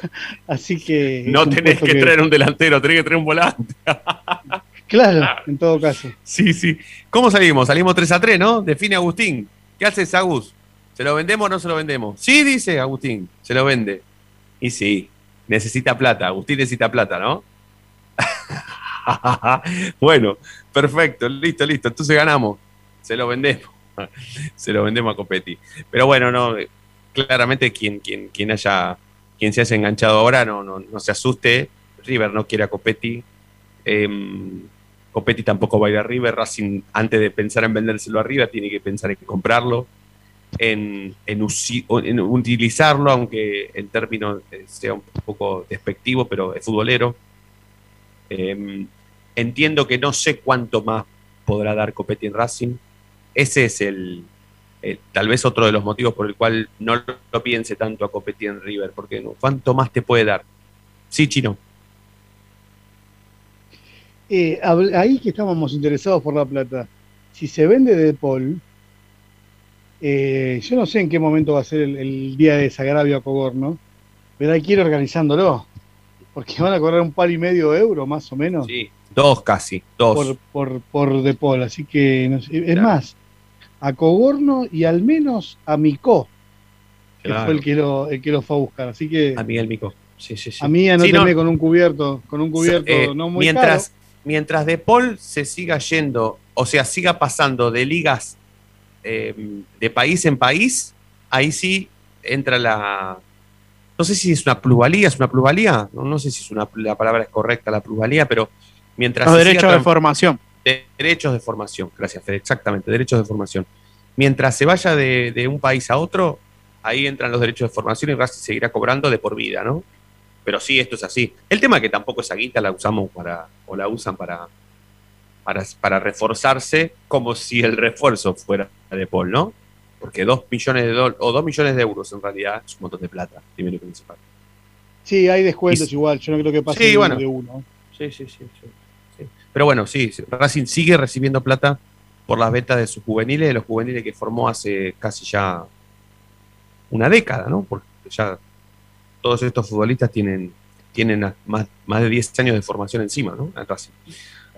Speaker 5: Así que.
Speaker 3: No tenés
Speaker 5: puesto
Speaker 3: que traer un delantero, tenés que traer un volante.
Speaker 5: Claro, en todo caso.
Speaker 3: Sí, sí. ¿Cómo salimos? Salimos 3 a 3, ¿no? Define Agustín. ¿Qué haces, Agus? ¿Se lo vendemos o no se lo vendemos? Sí, dice Agustín. Se lo vende. Y sí, necesita plata. Agustín necesita plata, ¿no? bueno, perfecto. Listo, listo. Entonces ganamos. Se lo vendemos. se lo vendemos a Copetti. Pero bueno, no. Claramente quien, quien, quien haya quien se haya enganchado ahora no, no, no se asuste. River no quiere a Copetti. Em, Copetti tampoco va a ir a River. Racing, antes de pensar en vendérselo a River, tiene que pensar en comprarlo, en, en utilizarlo, aunque en términos eh, sea un poco despectivo, pero es futbolero. Em, entiendo que no sé cuánto más podrá dar Copetti en Racing. Ese es el, el- tal vez otro de los motivos por el cual no lo, lo piense tanto a Copetti en River, porque no, ¿cuánto más te puede dar? Sí, Chino.
Speaker 5: Eh, ahí que estábamos interesados por la plata. Si se vende de Paul, eh, yo no sé en qué momento va a ser el, el día de desagravio a Cogorno, pero hay que ir organizándolo. Porque van a cobrar un par y medio de euro, más o menos,
Speaker 3: Sí, dos casi, dos.
Speaker 5: por, por, por De Paul. Así que, no sé, es
Speaker 3: Claro.
Speaker 5: más, a Cogorno y al menos a Micó, que
Speaker 3: Claro.
Speaker 5: fue el que, lo, el que lo fue a buscar. Así que
Speaker 3: A Miguel Mico. Sí, sí, sí.
Speaker 5: a mí anóteme
Speaker 3: Sí, no,
Speaker 5: con un cubierto, con un cubierto
Speaker 3: eh,
Speaker 5: no muy
Speaker 3: mientras,
Speaker 5: caro.
Speaker 3: Mientras De Paul se siga yendo, o sea, siga pasando de ligas eh, de país en país, ahí sí entra la. No sé si es una plusvalía, es una plusvalía, no, no sé si es una, la palabra es correcta, la plusvalía, pero mientras.
Speaker 7: Los derechos
Speaker 3: siga
Speaker 7: de formación.
Speaker 3: de- derechos de formación, gracias, Fede, exactamente, derechos de formación. Mientras se vaya de, de un país a otro, ahí entran los derechos de formación y Racing seguirá cobrando de por vida, ¿no? Pero sí, esto es así. El tema es que tampoco esa guita la usamos para, o la usan para, para, para reforzarse como si el refuerzo fuera de Paul, ¿no? Porque dos millones de dólares, o dos millones de euros en realidad es un montón de plata, primero y principal.
Speaker 5: Sí, hay descuentos
Speaker 3: Y-
Speaker 5: igual, yo no creo que pase
Speaker 3: Sí,
Speaker 5: de-
Speaker 3: bueno.
Speaker 5: de uno.
Speaker 3: Sí, sí, sí, sí, sí. Pero bueno, sí, sí, Racing sigue recibiendo plata por las ventas de sus juveniles, de los juveniles que formó hace casi ya una década, ¿no? Porque ya todos estos futbolistas tienen tienen más, más de 10 años de formación encima, ¿no?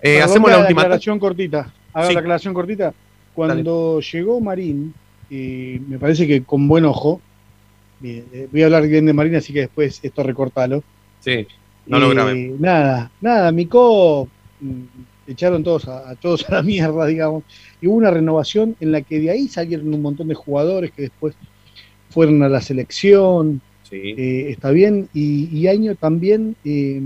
Speaker 3: Eh, hacemos la última.
Speaker 5: aclaración cortita. Haga
Speaker 3: Sí.
Speaker 5: la aclaración cortita. Cuando llegó Marín, eh, me parece que con buen ojo, bien, eh, voy a hablar bien de Marín, así que después esto recortalo.
Speaker 3: Sí, no lo
Speaker 5: Eh,
Speaker 3: grabé.
Speaker 5: Nada, nada, Mico mm, echaron todos a, a todos a la mierda, digamos. Y hubo una renovación en la que de ahí salieron un montón de jugadores que después fueron a la selección. Eh, está bien. Y, y año también, eh,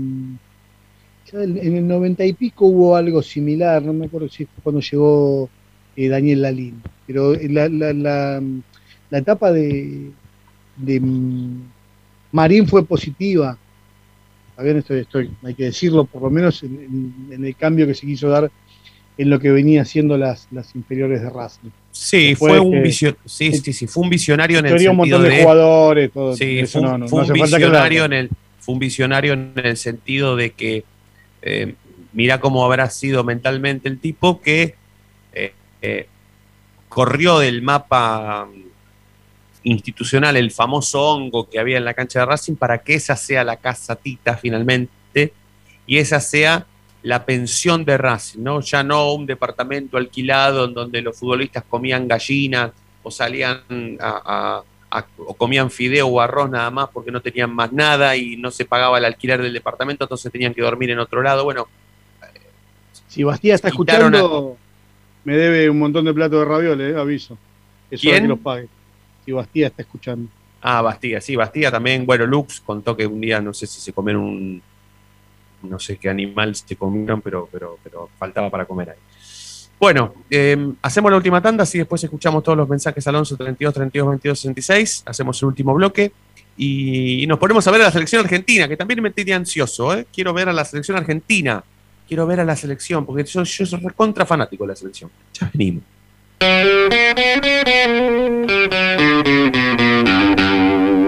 Speaker 5: ya en el noventa y pico hubo algo similar, no me acuerdo si fue cuando llegó eh, Daniel Lalín. Pero la, la, la, la etapa de, de mm, Marín fue positiva. Está bien, estoy, hay que decirlo, por lo menos en, en- en el cambio que se quiso dar en lo que venía haciendo las, las inferiores de Racing.
Speaker 3: Sí,
Speaker 5: Después
Speaker 3: fue un,
Speaker 5: que-
Speaker 3: visio- sí, sí, sí, fue un visionario en el
Speaker 5: Teoría un
Speaker 3: sentido
Speaker 5: montón de
Speaker 3: de-
Speaker 5: jugadores, todo,
Speaker 3: Sí, fue, un-
Speaker 5: no- no-
Speaker 3: fue
Speaker 5: no
Speaker 3: un
Speaker 5: hace falta
Speaker 3: visionario en el fue un visionario en el sentido de que eh, mira cómo habrá sido mentalmente el tipo que eh, eh, corrió del mapa mm, institucional el famoso hongo que había en la cancha de Racing para que esa sea la casa Tita finalmente y esa sea la pensión de Racing, ¿no? Ya no un departamento alquilado en donde los futbolistas comían gallinas o salían a, a- a- o comían fideo o arroz nada más porque no tenían más nada y no se pagaba el alquiler del departamento, entonces tenían que dormir en otro lado. Bueno,
Speaker 5: Si Bastía está escuchando, me debe un montón de platos de ravioles, eh, aviso. Es hora
Speaker 3: ¿Quién?
Speaker 5: que los pague. Si Bastía está escuchando.
Speaker 3: Ah, Bastía, sí, Bastía también. Bueno, Lux contó que un día, no sé si se comieron un. No sé qué animal se comieron, pero, pero, pero faltaba para comer ahí. Bueno, eh, hacemos la última tanda, así después escuchamos todos los mensajes al 11 32 32 22 66. Hacemos el último bloque y, nos ponemos a ver a la selección argentina, que también me tiene ansioso. ¿eh? Quiero ver a la selección argentina. Quiero ver a la selección, porque yo, yo soy recontra fanático de la selección. Ya venimos.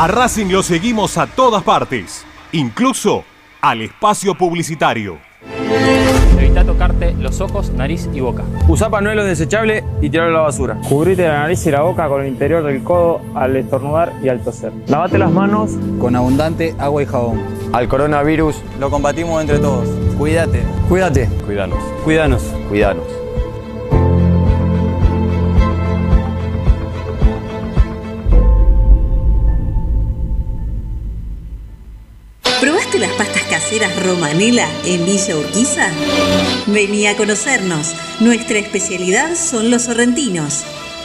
Speaker 10: A Racing lo seguimos a todas partes, incluso al espacio publicitario.
Speaker 15: Evita tocarte los ojos, nariz y boca. Usa panuelo desechable y tirarlo a la basura. Cubrite la nariz y la boca con el interior del codo al estornudar y al toser. Lavate las manos
Speaker 16: Con abundante agua y jabón.
Speaker 15: al coronavirus.
Speaker 16: Lo combatimos entre todos. Cuídate.
Speaker 15: Cuídate. Cuidanos. Cuidanos. Cuidanos.
Speaker 2: Caseras Romanela en Villa Urquiza? Vení a conocernos. Nuestra especialidad son los sorrentinos.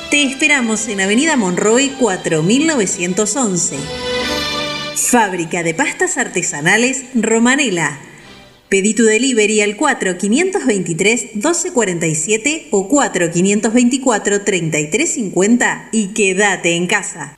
Speaker 2: Te esperamos en Avenida Monroy 4911. Fábrica de pastas artesanales Romanela. Pedí tu delivery al 4523-1247 o 4524-3350 y quédate en casa.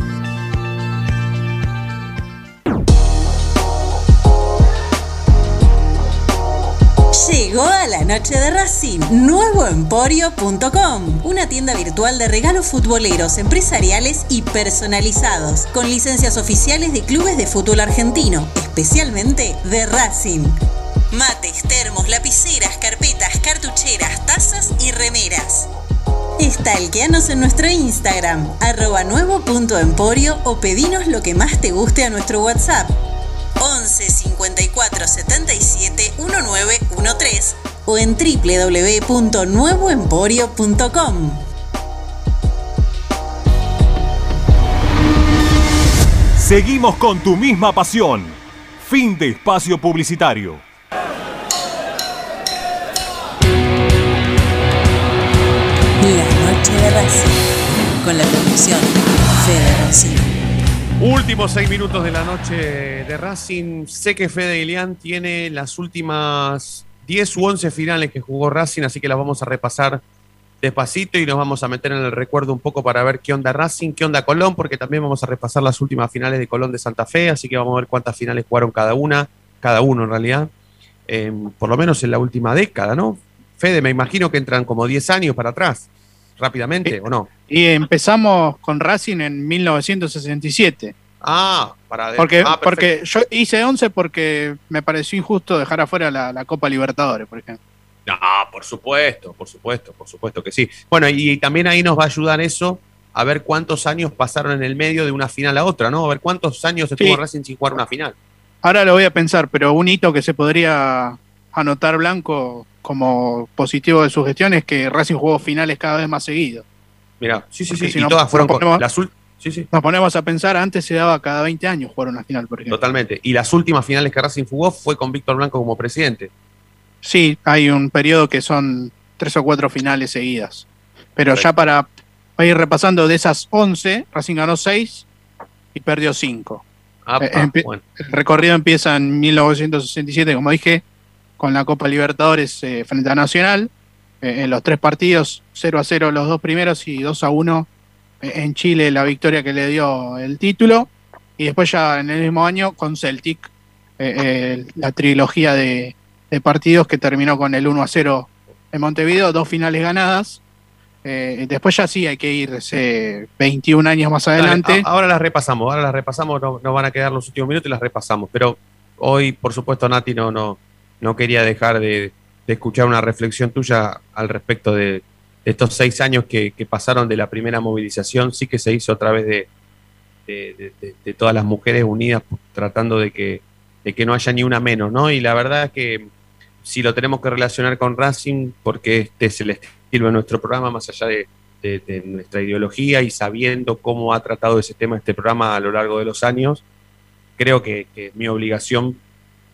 Speaker 2: Llegó a la noche de Racing, nuevoemporio.com, una tienda virtual de regalos futboleros, empresariales y personalizados, con licencias oficiales de clubes de fútbol argentino, especialmente de Racing. Mates, termos, lapiceras, carpetas, cartucheras, tazas y remeras. Estalqueanos en nuestro Instagram, arroba nuevo.emporio o pedinos lo que más te guste a nuestro WhatsApp. 11 54 77 1913 o en www.nuevoemporio.com.
Speaker 10: Seguimos con tu misma pasión. Fin de espacio publicitario.
Speaker 2: La noche de Racing, con la conducción Fede Racing.
Speaker 3: Últimos seis minutos de la noche de Racing. Sé que Fede Ilián tiene las últimas 10 u 11 finales que jugó Racing, así que las vamos a repasar despacito y nos vamos a meter en el recuerdo un poco para ver qué onda Racing, qué onda Colón, porque también vamos a repasar las últimas finales de Colón de Santa Fe, así que vamos a ver cuántas finales jugaron cada una, cada uno en realidad, eh, por lo menos en la última década, ¿no? Fede, me imagino que entran como 10 años para atrás, rápidamente, ¿o no?
Speaker 7: Y empezamos con Racing en 1967.
Speaker 3: Ah, para
Speaker 7: Porque,
Speaker 3: ah,
Speaker 7: porque yo hice 11 porque me pareció injusto dejar afuera la, la Copa Libertadores, por ejemplo.
Speaker 3: No, por supuesto, por supuesto, por supuesto que sí. Bueno, y, también ahí nos va a ayudar eso a ver cuántos años pasaron en el medio de una final a otra, ¿no? A ver cuántos años estuvo
Speaker 7: Sí.
Speaker 3: Racing sin jugar una final.
Speaker 7: Ahora lo voy a pensar, pero un hito que se podría anotar blanco como positivo de su gestión es que Racing jugó finales cada vez más seguido.
Speaker 3: Mira, sí, sí, sí,
Speaker 7: si
Speaker 3: y
Speaker 7: no-
Speaker 3: todas fueron
Speaker 7: nos
Speaker 3: con
Speaker 7: ponemos-
Speaker 3: las ul- Sí, sí,
Speaker 7: Nos ponemos a pensar, antes se daba cada 20 años jugar una final, por ejemplo.
Speaker 3: totalmente. Y las últimas finales que Racing jugó fue con Víctor Blanco como presidente.
Speaker 7: Sí, hay un periodo que son tres o cuatro finales seguidas. Pero ya para, ir repasando de esas 11, Racing ganó 6 y perdió 5.
Speaker 3: Ah,
Speaker 7: Eh,
Speaker 3: bueno.
Speaker 7: El recorrido empieza en 1967, como dije, con la Copa Libertadores eh, frente a Nacional. Eh, en los tres partidos, 0 a 0 los dos primeros y 2 a 1 eh, en Chile, la victoria que le dio el título. Y después ya en el mismo año con Celtic, la trilogía de, de partidos que terminó con el 1 a 0 en Montevideo, dos finales ganadas. Eh, después ya sí hay que irse 21 años más
Speaker 3: Dale,
Speaker 7: adelante.
Speaker 3: a- ahora las repasamos, ahora las repasamos, no, no van a quedar los últimos minutos y las repasamos. Pero hoy, por supuesto, Nati no, no, no quería dejar de, escuchar una reflexión tuya al respecto de, estos seis años que, pasaron de la primera movilización. Sí que se hizo a través de, de, todas las mujeres unidas tratando de que, de que no haya ni una menos, ¿no? Y la verdad es que si lo tenemos que relacionar con Racing, porque este es el estilo de nuestro programa, más allá de nuestra ideología y sabiendo cómo ha tratado ese tema este programa a lo largo de los años, creo que, que es mi obligación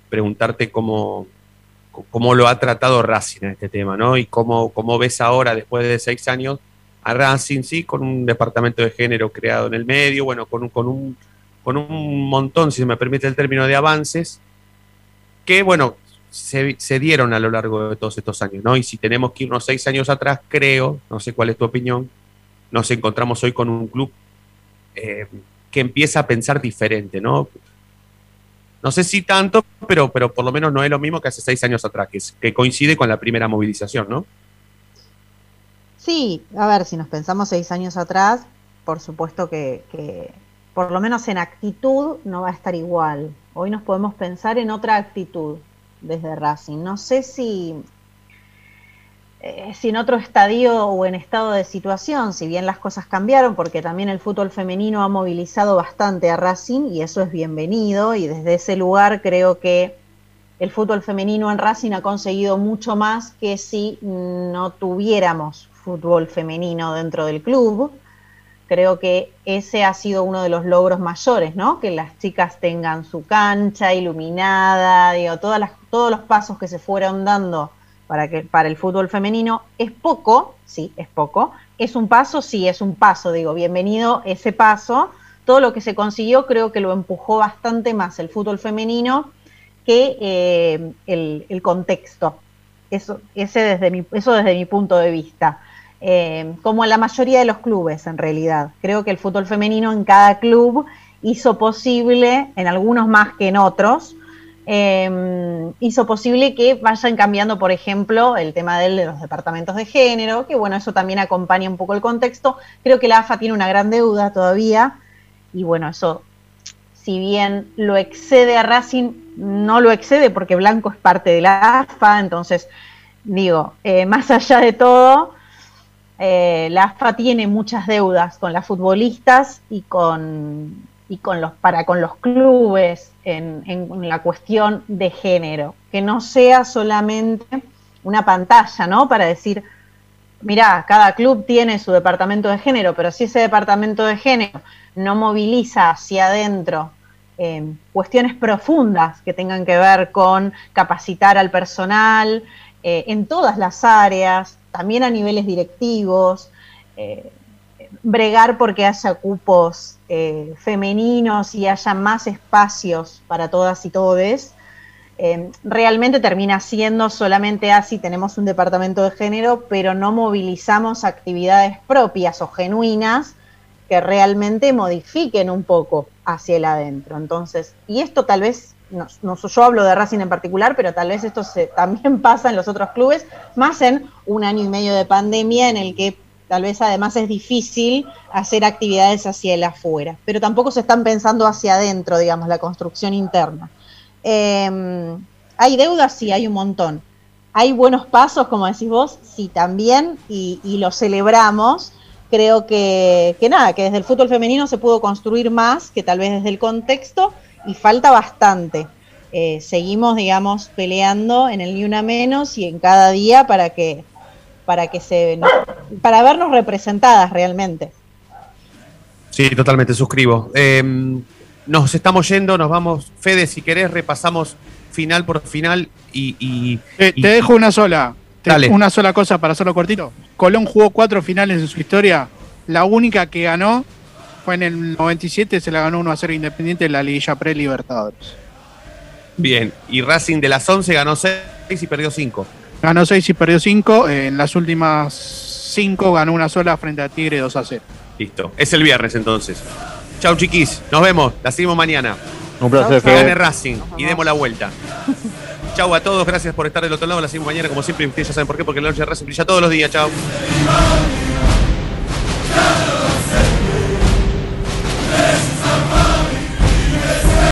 Speaker 3: preguntarte cómo, cómo lo ha tratado Racing en este tema, ¿no? Y cómo, cómo ves ahora, después de seis años, a Racing, sí, con un departamento de género creado en el medio, bueno, con un, con un, con un montón, si me permite el término, de avances, que, bueno, se, se dieron a lo largo de todos estos años, ¿no? Y si tenemos que irnos seis años atrás, creo, no sé cuál es tu opinión, nos encontramos hoy con un club eh, que empieza a pensar diferente, ¿no? No sé si tanto, pero, pero por lo menos no es lo mismo que hace seis años atrás, que, coincide con la primera movilización, ¿no?
Speaker 8: Sí, a ver, si nos pensamos seis años atrás, por supuesto que, que por lo menos en actitud no va a estar igual. Hoy nos podemos pensar en otra actitud desde Racing. No sé si, eh, si en otro estadio o en estado de situación, si bien las cosas cambiaron, porque también el fútbol femenino ha movilizado bastante a Racing y eso es bienvenido y desde ese lugar creo que el fútbol femenino en Racing ha conseguido mucho más que si no tuviéramos fútbol femenino dentro del club. Creo que ese ha sido uno de los logros mayores, ¿no? Que las chicas tengan su cancha iluminada, digo, todas las, todos los pasos que se fueron dando para, que, para el fútbol femenino. Es poco, sí, es poco. Es un paso, sí, es un paso, digo, bienvenido ese paso. Todo lo que se consiguió creo que lo empujó bastante más el fútbol femenino que eh, el, el contexto. Eso, ese desde mi, eso desde mi punto de vista. Eh, como en la mayoría de los clubes, en realidad. Creo que el fútbol femenino en cada club hizo posible, en algunos más que en otros, eh, hizo posible que vayan cambiando, por ejemplo, el tema de los departamentos de género, que bueno, eso también acompaña un poco el contexto. Creo que la AFA tiene una gran deuda todavía, y bueno, eso, si bien lo excede a Racing, no lo excede porque Blanco es parte de la AFA, entonces, digo, eh, más allá de todo, eh, la AFA tiene muchas deudas con las futbolistas y con, y con los para con los clubes en, la cuestión de género, que no sea solamente una pantalla, ¿no? Para decir, mirá, cada club tiene su departamento de género, pero si ese departamento de género no moviliza hacia adentro eh, cuestiones profundas que tengan que ver con capacitar al personal eh, en todas las áreas, también a niveles directivos, eh, bregar porque haya cupos eh, femeninos y haya más espacios para todas y todes. Eh, realmente termina siendo solamente así, tenemos un departamento de género, pero no movilizamos actividades propias o genuinas que realmente modifiquen un poco hacia el adentro. Entonces, y esto tal vez, no, yo hablo de Racing en particular, pero tal vez esto también pasa en los otros clubes, más en un año y medio de pandemia en el que tal vez además es difícil hacer actividades hacia el afuera, pero tampoco se están pensando hacia adentro, digamos, la construcción interna. Eh, ¿Hay deudas? Sí, hay un montón. ¿Hay buenos pasos, como decís vos? Sí, también, y, y lo celebramos. Creo que, que nada, que desde el fútbol femenino se pudo construir más que tal vez desde el contexto y falta bastante. Eh, seguimos, digamos, peleando en el ni una menos y en cada día para que, para que se, para vernos representadas realmente.
Speaker 3: Sí, totalmente, suscribo. Eh, nos estamos yendo, nos vamos. Fede, si querés, repasamos final por final y. y-
Speaker 7: Te,
Speaker 3: y-
Speaker 7: te dejo una sola.
Speaker 3: Dale.
Speaker 7: Una sola cosa para hacerlo cortito. Colón jugó cuatro finales en su historia. La única que ganó fue en el 97, se la ganó 1 a 0 Independiente en la Liguilla Pre-Libertadores.
Speaker 3: Bien, y Racing de las 11 ganó 6 y perdió 5.
Speaker 7: Ganó 6 y perdió 5. En las últimas 5 ganó una sola frente a Tigre 2 a 0.
Speaker 3: Listo, es el viernes entonces. Chau, chiquis, nos vemos, la seguimos mañana.
Speaker 14: Un placer,
Speaker 3: Que gane. Racing y demos la vuelta. Chau a todos, gracias por estar del otro lado. La seguimos mañana, como siempre. y Ustedes ya saben por qué, porque la noche de Racing brilla todos los días. Chau.